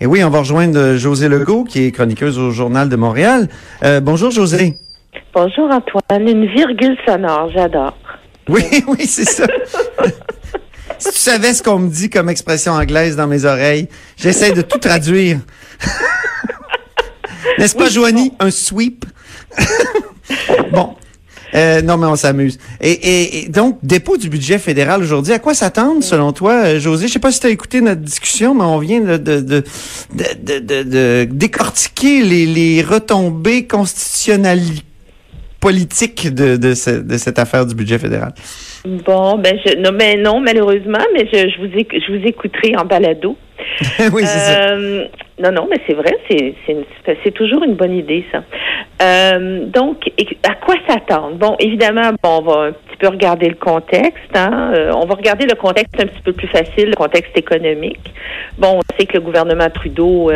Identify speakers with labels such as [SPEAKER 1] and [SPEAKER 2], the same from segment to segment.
[SPEAKER 1] Et oui, on va rejoindre José Legault, qui est chroniqueuse au Journal de Montréal. Euh, bonjour, José.
[SPEAKER 2] Bonjour, Antoine. Une virgule sonore, j'adore.
[SPEAKER 1] Oui, oui, c'est ça. si tu savais ce qu'on me dit comme expression anglaise dans mes oreilles, j'essaie de tout traduire. N'est-ce pas, Joanie? Un sweep? bon. Euh, non, mais on s'amuse. Et, donc, dépôt du budget fédéral aujourd'hui, à quoi s'attendre selon toi, euh, José? Je sais pas si tu as écouté notre discussion, mais on vient de, décortiquer les, retombées constitutionnelles politiques de, de, cette affaire du budget fédéral.
[SPEAKER 2] Bon, ben je, non, malheureusement, mais je vous, je vous écouterai en balado.
[SPEAKER 1] oui. Euh,
[SPEAKER 2] non, non, mais c'est vrai, c'est, toujours une bonne idée, ça. Euh, donc, à quoi s'attendre? Bon, évidemment, on va un petit peu regarder le contexte. Hein? Euh, on va regarder le contexte un petit peu plus facile, le contexte économique. Bon, on sait que le gouvernement Trudeau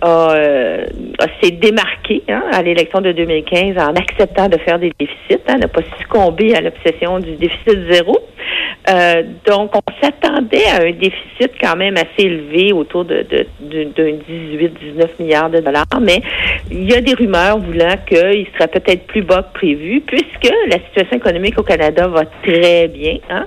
[SPEAKER 2] s'est démarqué hein, à l'élection de 2015 en acceptant de faire des déficits, hein, n'a pas succombé à l'obsession du déficit zéro. Donc, on s'attendait à un déficit quand même assez élevé, autour de, de, d'un 18-19 milliards de dollars, mais il y a des rumeurs voulant qu'il serait peut-être plus bas que prévu, puisque la situation économique au Canada va très bien. Hein?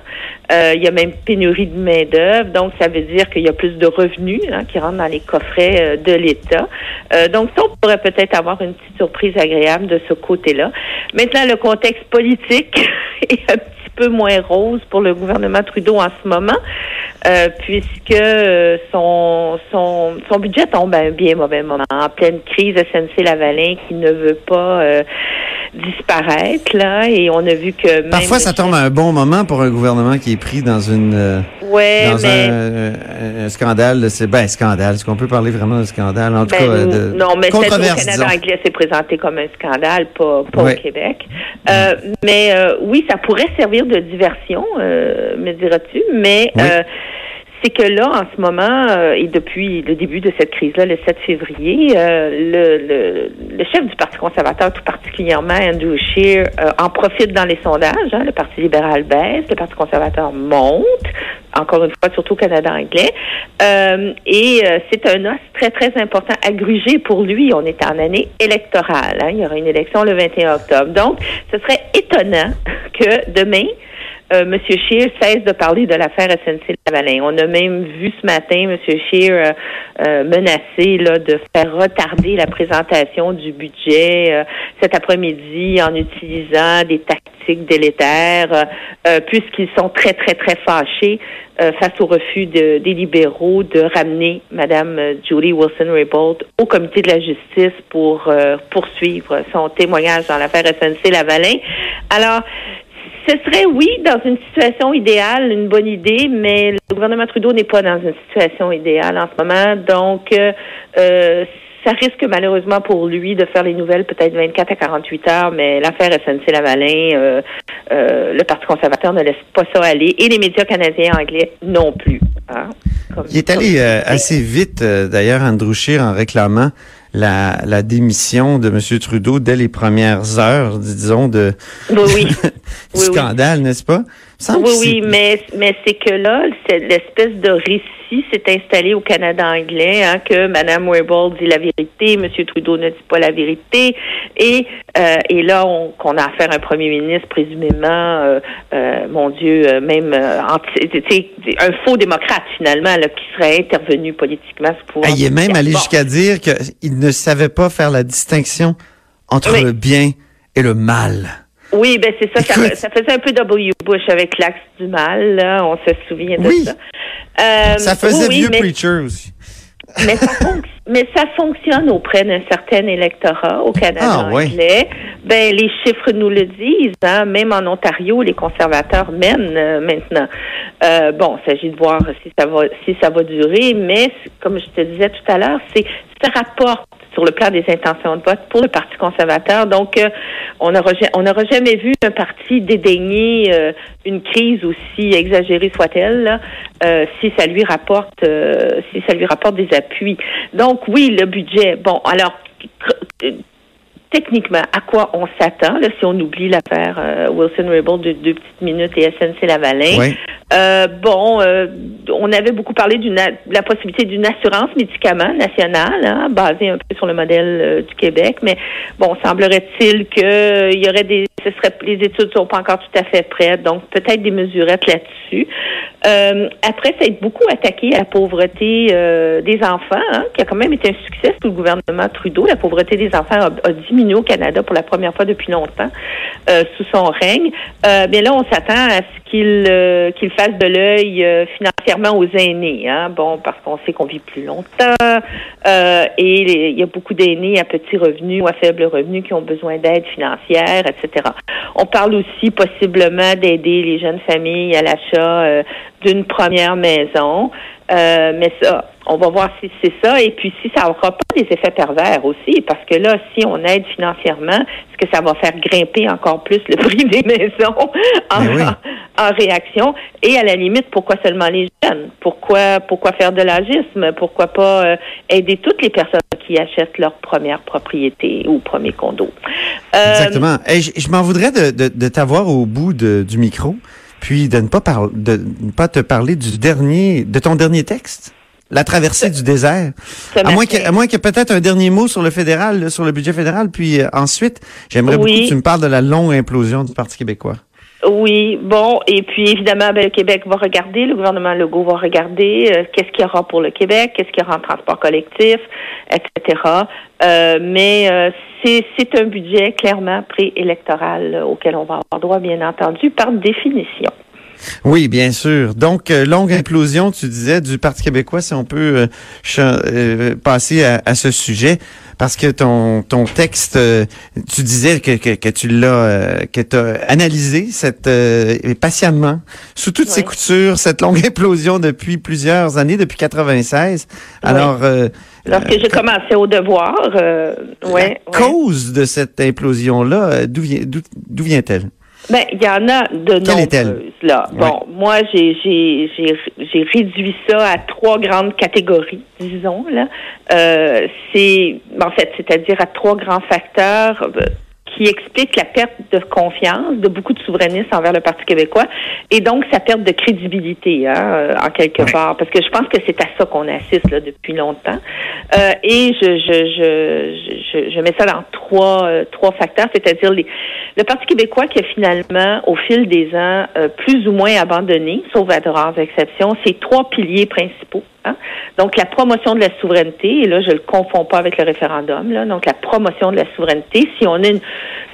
[SPEAKER 2] Euh, il y a même pénurie de main-d'œuvre, donc ça veut dire qu'il y a plus de revenus hein, qui rentrent dans les coffrets euh, de l'État. Euh, donc ça, on pourrait peut-être avoir une petite surprise agréable de ce côté-là. Maintenant, le contexte politique est un petit peu moins rose pour le gouvernement Trudeau en ce moment, euh, puisque euh, son, son, son budget tombe à un bien mauvais moment, en pleine crise SNC-Lavalin qui ne veut pas euh, disparaître, là, et on a vu que... Même
[SPEAKER 1] Parfois, ça tombe à un bon moment pour un gouvernement qui est pris dans une...
[SPEAKER 2] Ouais,
[SPEAKER 1] dans un, scandale, c'est ben scandale. Est-ce qu'on peut parler vraiment de scandale? En tout
[SPEAKER 2] ben,
[SPEAKER 1] cas de
[SPEAKER 2] non, mais au Canada anglais, c'est présenté comme un scandale, pas, pas au Québec. Euh, mais oui, ça pourrait servir de diversion, euh, me diras-tu, mais euh, c'est que là, en ce moment, euh, et depuis le début de cette crise-là, le 7 février, le, le, chef du Parti conservateur, tout particulièrement Andrew Scheer, en profite dans les sondages. Hein, le Parti libéral baisse, le Parti conservateur monte, encore une fois, surtout au Canada anglais. et c'est un os très, très important à gruger pour lui. On est en année électorale. Hein, il y aura une élection le 21 octobre. Donc, ce serait étonnant que demain, euh, M. Scheer cesse de parler de l'affaire SNC-Lavalin. On a même vu ce matin M. Scheer euh, euh, menacer là, de faire retarder la présentation du budget euh, cet après-midi en utilisant des tactiques délétères, puisqu'ils sont très, très, très fâchés face au refus de, des libéraux de ramener Mme Julie Wilson-Raybould au comité de la justice pour poursuivre son témoignage dans l'affaire SNC-Lavalin. Alors, ce serait, oui, dans une situation idéale, une bonne idée, mais le gouvernement Trudeau n'est pas dans une situation idéale en ce moment. Donc, euh, euh, ça risque malheureusement pour lui de faire les nouvelles peut-être 24 à 48 heures, mais l'affaire SNC-Lavalin, euh, le Parti conservateur ne laisse pas ça aller et les médias canadiens anglais non plus. Hein,
[SPEAKER 1] Il est allé assez vite, d'ailleurs, Andrew Scheer, en réclamant la, la démission de M. Trudeau dès les premières heures, disons, de
[SPEAKER 2] oui,
[SPEAKER 1] du scandale, n'est-ce pas?
[SPEAKER 2] Oui, oui, mais, mais c'est que là, c'est l'espèce de récit s'est installé au Canada anglais, hein, que Mme Weibel dit la vérité, M. Trudeau ne dit pas la vérité, et, euh, et là, on, qu'on a affaire à un premier ministre, présumément, euh, euh, mon Dieu, même anti, un faux démocrate, finalement, là, qui serait intervenu politiquement.
[SPEAKER 1] Pour ah, il est même allé jusqu'à dire qu'il ne savait pas faire la distinction entre le bien et le mal.
[SPEAKER 2] Oui, ben c'est ça, ça, faisait un peu W. Bush avec l'axe du mal, là, on se souvient de ça.
[SPEAKER 1] Euh, ça faisait vieux preacher aussi.
[SPEAKER 2] Mais ça, mais ça fonctionne auprès d'un certain électorat au Canada ah, anglais. Ben les chiffres nous le disent. Hein? Même en Ontario, les conservateurs mènent euh, maintenant. Euh, bon, il s'agit de voir si ça va si ça va durer, mais comme je te disais tout à l'heure, c'est ça rapporte sur le plan des intentions de vote pour le Parti conservateur. Donc, euh, on n'aura jamais vu un parti dédaigner euh, une crise aussi exagérée soit-elle, euh, si ça lui rapporte, si ça lui rapporte des appuis. Donc, oui, le budget. Bon, alors techniquement à quoi on s'attend, si on oublie l'affaire euh, Wilson-Raybould de deux petites minutes et SNC-Lavalin. Euh, bon, euh, on avait beaucoup parlé d'une la possibilité d'une assurance médicaments nationale, hein, basée un peu sur le modèle euh, du Québec, mais bon, semblerait-il que il y aurait des ce serait les études sont pas encore tout à fait prêtes, donc peut-être des mesurettes là-dessus. après, ça a été beaucoup attaqué à la pauvreté des enfants, hein, qui a quand même été un succès sous le gouvernement Trudeau. La pauvreté des enfants a, a diminué au Canada pour la première fois depuis longtemps sous son règne. mais là, on s'attend à ce qu'il qu'il fasse de l'œil euh, financièrement aux aînés. Hein? Bon, parce qu'on sait qu'on vit plus longtemps euh, et il y a beaucoup d'aînés à petits revenus ou à faible revenu qui ont besoin d'aide financière, etc. On parle aussi possiblement d'aider les jeunes familles à l'achat euh, d'une première maison. Euh, mais ça, on va voir si c'est ça. Et puis, si ça n'aura pas des effets pervers aussi, parce que là, si on aide financièrement, est-ce que ça va faire grimper encore plus le prix des maisons en, en, réaction? Et à la limite, pourquoi seulement les jeunes? Pourquoi, pourquoi faire de l'agisme? Pourquoi pas euh, aider toutes les personnes qui achètent leur première propriété ou premier condo?
[SPEAKER 1] Euh, Exactement. je, m'en voudrais de, de, de t'avoir au bout de, du micro puis de ne pas parler, de ne pas te parler du dernier, de ton dernier texte. La traversée du désert. À moins, que, à moins qu'il y ait peut-être un dernier mot sur le fédéral, sur le budget fédéral, puis euh, ensuite, j'aimerais beaucoup que tu me parles de la longue implosion du Parti québécois.
[SPEAKER 2] Oui, bon, et puis évidemment, ben, le Québec va regarder, le gouvernement Legault va regarder euh, qu'est-ce qu'il y aura pour le Québec, qu'est-ce qu'il y aura en transport collectif, etc. Euh, mais euh, c'est un budget clairement préélectoral auquel on va avoir droit, bien entendu, par définition.
[SPEAKER 1] Oui, bien sûr. Donc, longue implosion, tu disais, du Parti québécois, si on peut passer à, à, ce sujet parce que ton ton texte, euh, tu disais que, que, que tu l'as euh, que tu as analysé cette euh, patiemment sous toutes ses coutures cette longue implosion depuis plusieurs années depuis 96. Alors
[SPEAKER 2] lorsque j'ai commencé au devoir, ouais,
[SPEAKER 1] la cause de cette implosion là, d'où vient d'où vient-elle?
[SPEAKER 2] Ben, il y en a de nombreuses, là. Bon, moi, j'ai, j'ai, j'ai, réduit ça à trois grandes catégories, disons, là. Euh, c'est, en fait, c'est-à-dire à trois grands facteurs euh, qui expliquent la perte de confiance de beaucoup de souverainistes envers le Parti québécois et donc sa perte de crédibilité, hein, euh, en quelque part. Parce que je pense que c'est à ça qu'on assiste là, depuis longtemps. Euh, et je, je, je, je, je mets ça dans trois, euh, trois facteurs, c'est-à-dire les, le Parti québécois qui a finalement, au fil des ans, euh, plus ou moins abandonné, sauf à de rares exceptions, ces trois piliers principaux. Hein. Donc, la promotion de la souveraineté, et là, je le confonds pas avec le référendum, là, donc la promotion de la souveraineté. Si on a une,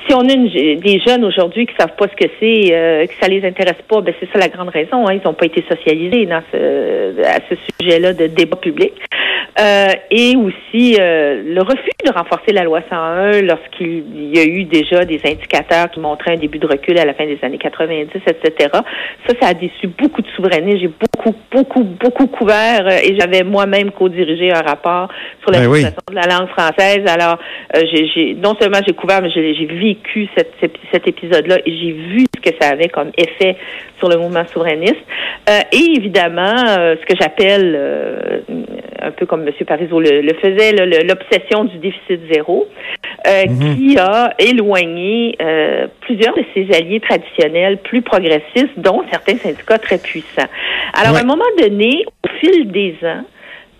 [SPEAKER 2] si on a une, des jeunes aujourd'hui qui savent pas ce que c'est, euh, que ça les intéresse pas, ben c'est ça la grande raison. Hein, ils n'ont pas été socialisés dans ce, à ce sujet-là de débat public. Euh, et aussi euh, le refus de renforcer la loi 101 lorsqu'il y a eu déjà des indicateurs qui montraient un début de recul à la fin des années 90, etc. Ça, ça a déçu beaucoup de souverainistes. J'ai beaucoup, beaucoup, beaucoup couvert euh, et j'avais moi-même co-dirigé un rapport sur la
[SPEAKER 1] ben
[SPEAKER 2] situation de la langue française. Alors, euh, j'ai non seulement j'ai couvert, mais j'ai vécu cette, cet épisode-là et j'ai vu ce que ça avait comme effet sur le mouvement souverainiste. Euh, et évidemment, ce que j'appelle un peu comme M. Parizeau le, faisait, l'obsession du déficit zéro, euh, mhm. qui a éloigné euh, plusieurs de ses alliés traditionnels plus progressistes, dont certains syndicats très puissants. Alors, à un moment donné, au fil des ans,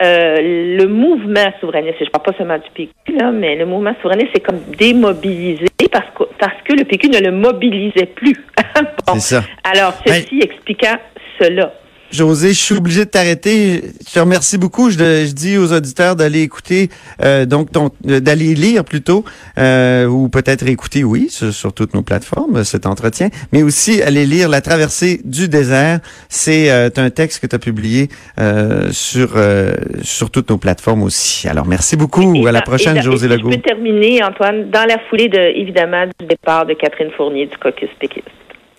[SPEAKER 2] euh, le mouvement souverainiste, je ne parle pas seulement du PQ, là, mais le mouvement souverainiste c'est comme démobilisé parce que, parce que le PQ ne le mobilisait plus.
[SPEAKER 1] C'est ça.
[SPEAKER 2] Alors, ceci expliquant cela.
[SPEAKER 1] José, je suis obligé de t'arrêter. Je te remercie beaucoup. Je, dis aux auditeurs d'aller écouter, euh, donc euh, d'aller lire plutôt, euh, ou peut-être écouter, oui, sur, toutes nos plateformes, cet entretien, mais aussi aller lire La traversée du désert. C'est un texte que tu as publié sur sur toutes nos plateformes aussi. Alors, merci beaucoup. à la prochaine, José Legault.
[SPEAKER 2] Je peux terminer, Antoine, dans la foulée de, évidemment, du départ de Catherine Fournier du caucus péquiste.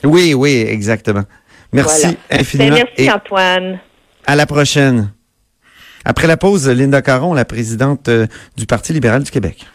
[SPEAKER 1] Oui, oui, exactement. Merci ben, infiniment.
[SPEAKER 2] Ben, merci, Antoine.
[SPEAKER 1] À la prochaine. Après la pause, Linda Caron, la présidente euh, du Parti libéral du Québec.